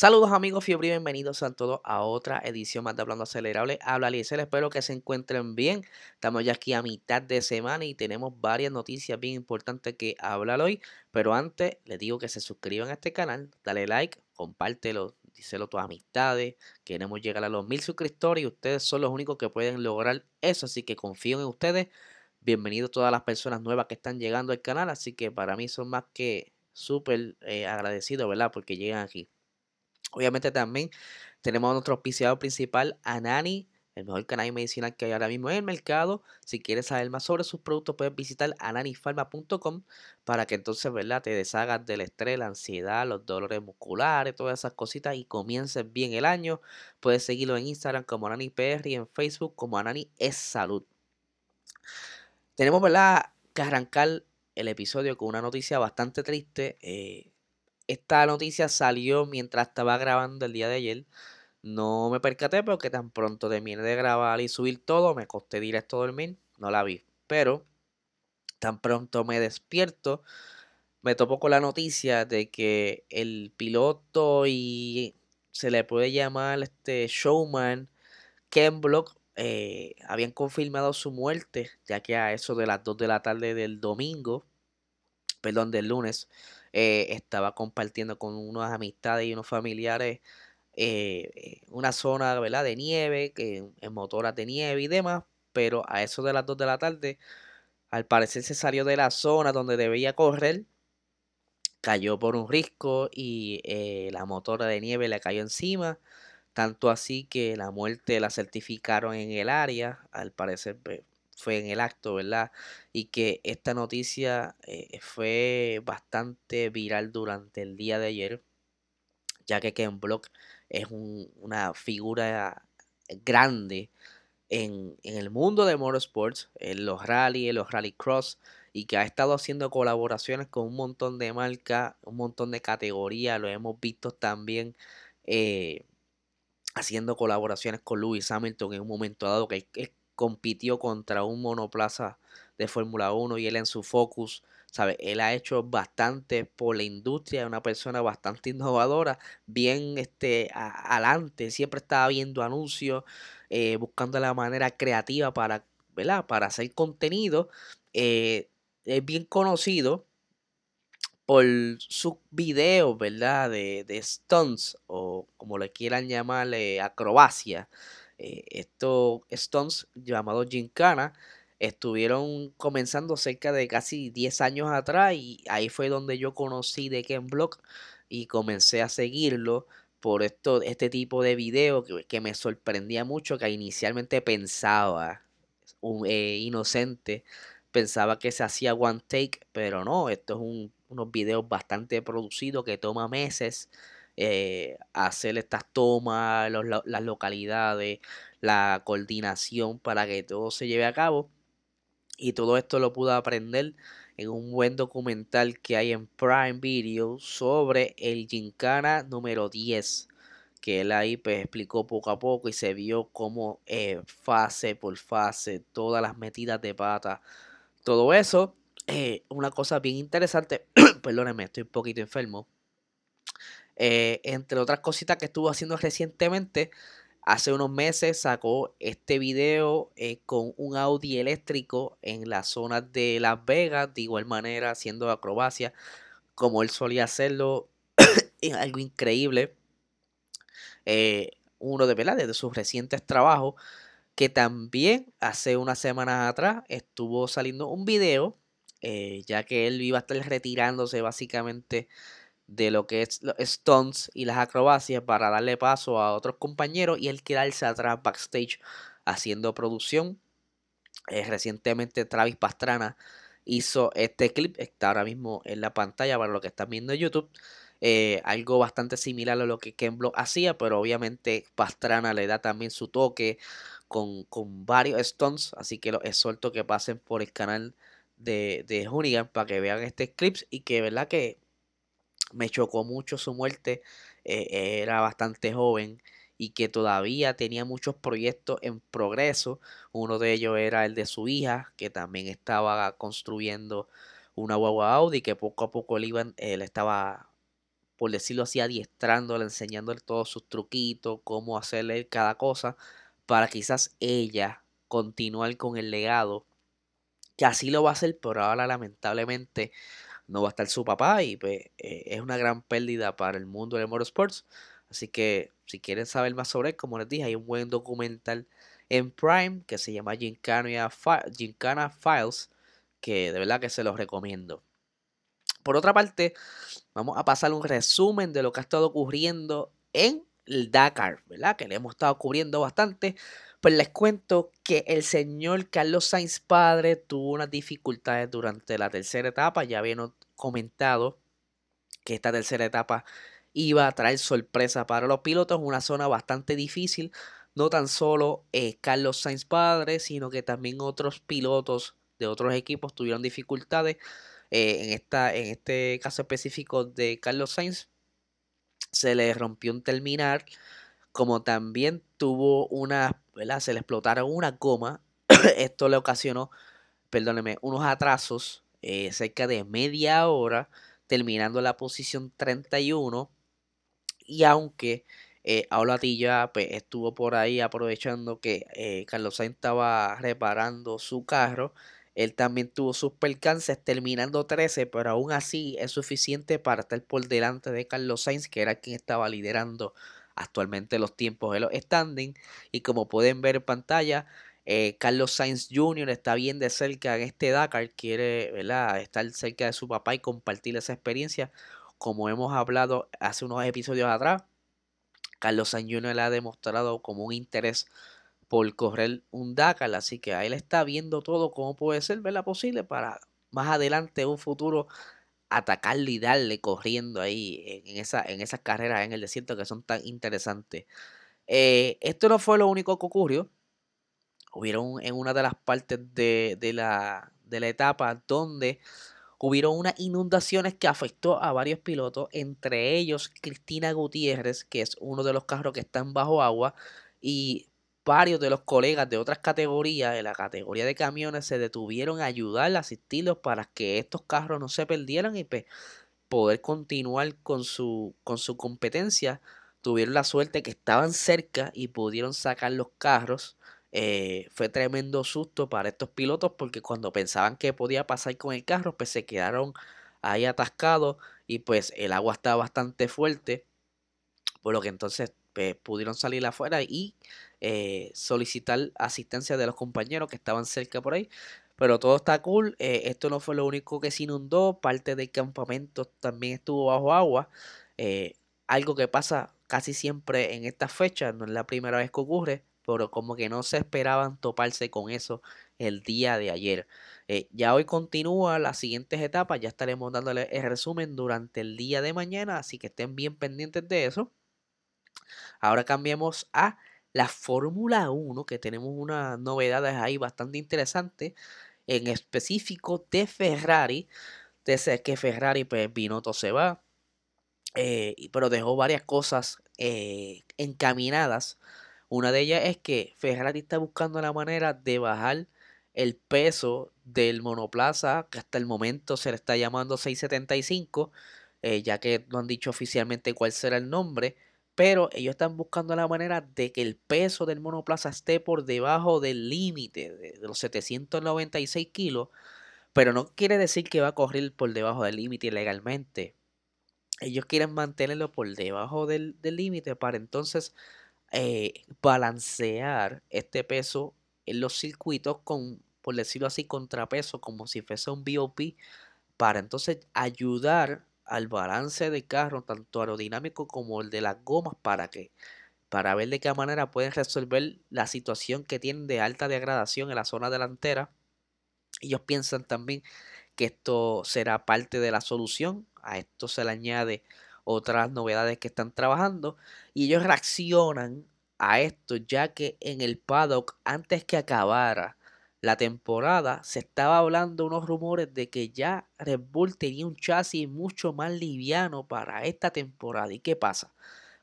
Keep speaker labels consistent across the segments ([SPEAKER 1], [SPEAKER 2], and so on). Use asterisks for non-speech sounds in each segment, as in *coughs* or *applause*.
[SPEAKER 1] Saludos amigos Fiebre y bienvenidos a todos a otra edición más de Hablando Acelerable. Habla Liesel, espero que se encuentren bien. Estamos ya aquí a mitad de semana y tenemos varias noticias bien importantes que hablar hoy. Pero antes les digo que se suscriban a este canal, dale like, compártelo, díselo a tus amistades. Queremos llegar a los mil suscriptores y ustedes son los únicos que pueden lograr eso. Así que confío en ustedes. Bienvenidos todas las personas nuevas que están llegando al canal. Así que para mí son más que súper eh, agradecidos, ¿verdad? Porque llegan aquí. Obviamente también tenemos a nuestro auspiciado principal, Anani, el mejor canal medicinal que hay ahora mismo en el mercado. Si quieres saber más sobre sus productos, puedes visitar ananifarma.com para que entonces, ¿verdad? Te deshagas del estrés, la ansiedad, los dolores musculares, todas esas cositas y comiences bien el año. Puedes seguirlo en Instagram como AnaniPR y en Facebook como Anani es Salud. Tenemos, ¿verdad? Que arrancar el episodio con una noticia bastante triste. Eh, esta noticia salió mientras estaba grabando el día de ayer. No me percaté porque tan pronto terminé de grabar y subir todo, me costé directo dormir, no la vi. Pero tan pronto me despierto, me topo con la noticia de que el piloto y se le puede llamar este showman Ken Block eh, habían confirmado su muerte, ya que a eso de las 2 de la tarde del domingo, perdón, del lunes, eh, estaba compartiendo con unas amistades y unos familiares eh, eh, una zona ¿verdad? de nieve, que, en motoras de nieve y demás, pero a eso de las 2 de la tarde, al parecer se salió de la zona donde debía correr, cayó por un risco y la motora de nieve le cayó encima, tanto así que la muerte la certificaron en el área, al parecer fue en el acto, ¿verdad? Y que esta noticia eh, fue bastante viral durante el día de ayer, ya que Ken Block es una figura grande en, el mundo de motorsports, en los rally, en los rallycross, y que ha estado haciendo colaboraciones con un montón de marcas, un montón de categorías, lo hemos visto también eh, haciendo colaboraciones con Lewis Hamilton en un momento dado, que es compitió contra un monoplaza de Fórmula 1 y él en su focus, ¿sabe? Él ha hecho bastante por la industria, una persona bastante *laughs* innovadora, bien este, adelante, siempre estaba viendo anuncios, eh, buscando la manera creativa para, ¿verdad? Para hacer contenido. Eh, es bien conocido por sus videos, ¿verdad? De, de stunts o como le quieran llamarle, acrobacia. Eh, estos Stones llamados Gincana estuvieron comenzando cerca de casi 10 años atrás y ahí fue donde yo conocí de Ken Block y comencé a seguirlo por esto, este tipo de video que, me sorprendía mucho que inicialmente pensaba un eh, inocente pensaba que se hacía one take pero no esto es un, unos videos bastante producidos que toma meses eh, hacer estas tomas, las localidades, la coordinación para que todo se lleve a cabo. Y todo esto lo pude aprender en un buen documental que hay en Prime Video sobre el Gincana número 10 que él ahí pues, explicó poco a poco y se vio como eh, fase por fase, todas las metidas de pata, todo eso. Eh, una cosa bien interesante, *clears throat* perdónenme, estoy un poquito enfermo, eh, entre otras cositas que estuvo haciendo recientemente, hace unos meses sacó este video eh, con un Audi eléctrico en la zona de Las Vegas, de igual manera haciendo acrobacia, como él solía hacerlo, *coughs* es algo increíble. Eh, uno de, ¿verdad? de sus recientes trabajos, que también hace unas semanas atrás estuvo saliendo un video, ya que él iba a estar retirándose básicamente de lo que es los stunts y las acrobacias para darle paso a otros compañeros y él quedarse atrás backstage haciendo producción. Eh, recientemente Travis Pastrana hizo este clip, está ahora mismo en la pantalla para lo que están viendo en YouTube. eh, algo bastante similar a lo que Ken hacía, pero obviamente Pastrana le da también su toque con, varios stunts, así que los exhorto que pasen por el canal de, de Hoonigan para que vean este clips y que verdad que me chocó mucho su muerte, eh, era bastante joven y que todavía tenía muchos proyectos en progreso. Uno de ellos era el de su hija, que también estaba construyendo una guagua Audi, que poco a poco él, iba, él estaba, por decirlo así, adiestrándole, enseñándole todos sus truquitos, cómo hacerle cada cosa, para quizás ella continuar con el legado, que así lo va a hacer, pero ahora lamentablemente no va a estar su papá y pues, eh, es una gran pérdida para el mundo del motorsports. Así que si quieren saber más sobre él, como les dije, hay un buen documental en Prime que se llama Gincana, Files, que de verdad que se los recomiendo. Por otra parte, vamos a pasar un resumen de lo que ha estado ocurriendo en el Dakar, ¿verdad? Que le hemos estado cubriendo bastante. Pues les cuento que el señor Carlos Sainz padre tuvo unas dificultades durante la tercera etapa. Ya habíamos comentado que esta tercera etapa iba a traer sorpresa para los pilotos, una zona bastante difícil. No tan solo eh, Carlos Sainz padre, sino que también otros pilotos de otros equipos tuvieron dificultades. Eh, en, esta, en este caso específico de Carlos Sainz, se le rompió un terminal, como también tuvo una. Se le explotaron una goma. *clears throat* Esto le ocasionó, perdóneme, unos atrasos eh, cerca de media hora, terminando la posición 31 y aunque eh, Aulatilla pues, estuvo por ahí aprovechando que eh, Carlos Sainz estaba reparando su carro, él también tuvo sus percances terminando 13, pero aún así es suficiente para estar por delante de Carlos Sainz, que era quien estaba liderando actualmente los tiempos de los standing. Y como pueden ver en pantalla, eh, Carlos Sainz Jr. está bien de cerca en este Dakar, quiere estar cerca de su papá y compartir esa experiencia como hemos hablado hace unos episodios atrás, Carlos Sainz le ha demostrado como un interés por correr un Dakar, así que ahí él está viendo todo cómo puede ser ¿verdad? posible para más adelante un futuro atacarle y darle corriendo ahí en, esa, en esas carreras en el desierto que son tan interesantes. Eh, esto no fue lo único que ocurrió. Hubieron en una de las partes de, de, la, de la etapa donde hubieron unas inundaciones que afectó a varios pilotos, entre ellos Cristina Gutiérrez, que es uno de los carros que están bajo agua, y varios de los colegas de otras categorías, de la categoría de camiones, se detuvieron a ayudar, a asistirlos para que estos carros no se perdieran y pues, poder continuar con su, con su competencia. Tuvieron la suerte que estaban cerca y pudieron sacar los carros eh, fue tremendo susto para estos pilotos porque cuando pensaban que podía pasar con el carro, pues se quedaron ahí atascados y pues el agua estaba bastante fuerte, por lo que entonces pues, pudieron salir afuera y eh, solicitar asistencia de los compañeros que estaban cerca por ahí. Pero todo está cool. Eh, esto no fue lo único que se inundó. Parte del campamento también estuvo bajo agua. algo que pasa casi siempre en estas fechas. No es la primera vez que ocurre pero como que no se esperaban toparse con eso el día de ayer. Eh, ya hoy continúa las siguientes etapas, ya estaremos dándole el resumen durante el día de mañana, así que estén bien pendientes de eso. Ahora cambiemos a la Fórmula 1, que tenemos unas novedades ahí bastante interesantes, en específico de Ferrari. Desde que Ferrari, pues Binotto se va, eh, pero dejó varias cosas eh, encaminadas una de ellas es que Ferrari está buscando la manera de bajar el peso del monoplaza, que hasta el momento se le está llamando 675, eh, ya que no han dicho oficialmente cuál será el nombre, pero ellos están buscando la manera de que el peso del monoplaza esté por debajo del límite de, los 796 kilos, pero no quiere decir que va a correr por debajo del límite legalmente. Ellos quieren mantenerlo por debajo del límite para entonces eh, balancear este peso en los circuitos con, por decirlo así, contrapeso, como si fuese un BOP, para entonces ayudar al balance de carro, tanto aerodinámico como el de las gomas, para que para ver de qué manera pueden resolver la situación que tienen de alta degradación en la zona delantera. Ellos piensan también que esto será parte de la solución. A esto se le añade otras novedades que están trabajando y ellos reaccionan a esto ya que en el paddock antes que acabara la temporada se estaba hablando unos rumores de que ya Red Bull tenía un chasis mucho más liviano para esta temporada. ¿Y qué pasa?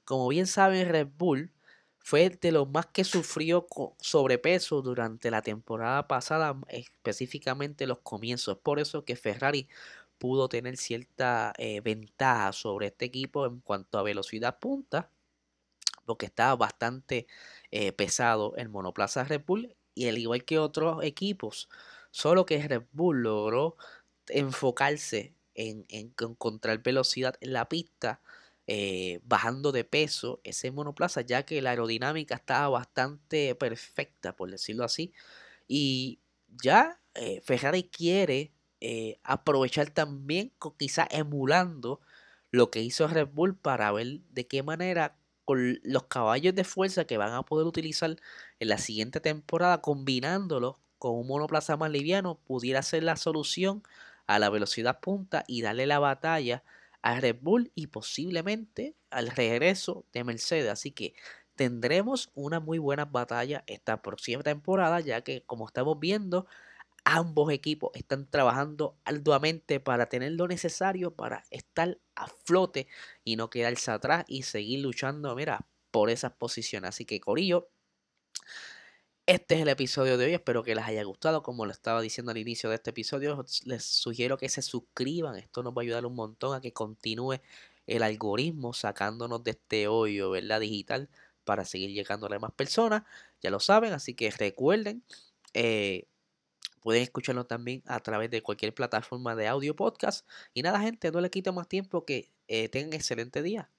[SPEAKER 1] Como bien saben, Red Bull fue de los más que sufrió sobrepeso durante la temporada pasada, específicamente los comienzos. Por eso que Ferrari pudo tener cierta eh, ventaja sobre este equipo en cuanto a velocidad punta, porque estaba bastante eh, pesado el monoplaza Red Bull y al igual que otros equipos, solo que Red Bull logró enfocarse en, encontrar velocidad en la pista, eh, bajando de peso ese monoplaza, ya que la aerodinámica estaba bastante perfecta, por decirlo así. Y ya eh, Ferrari quiere eh, aprovechar también, quizá emulando lo que hizo Red Bull para ver de qué manera con los caballos de fuerza que van a poder utilizar en la siguiente temporada, combinándolo con un monoplaza más liviano, pudiera ser la solución a la velocidad punta y darle la batalla a Red Bull y posiblemente al regreso de Mercedes. Así que tendremos una muy buena batalla esta próxima temporada, ya que como estamos viendo, ambos equipos están trabajando arduamente para tener lo necesario para estar a flote y no quedarse atrás y seguir luchando, mira, por esas posiciones. Así que Corillo, este es el episodio de hoy. Espero que les haya gustado. Como lo estaba diciendo al inicio de este episodio, les sugiero que se suscriban. Esto nos va a ayudar un montón a que continúe el algoritmo sacándonos de este hoyo, ¿verdad? Digital para seguir llegando a más personas. Ya lo saben, así que recuerden. Eh, Pueden escucharlo también a través de cualquier plataforma de audio podcast. Y nada, gente, no le quito más tiempo que eh, tengan excelente día.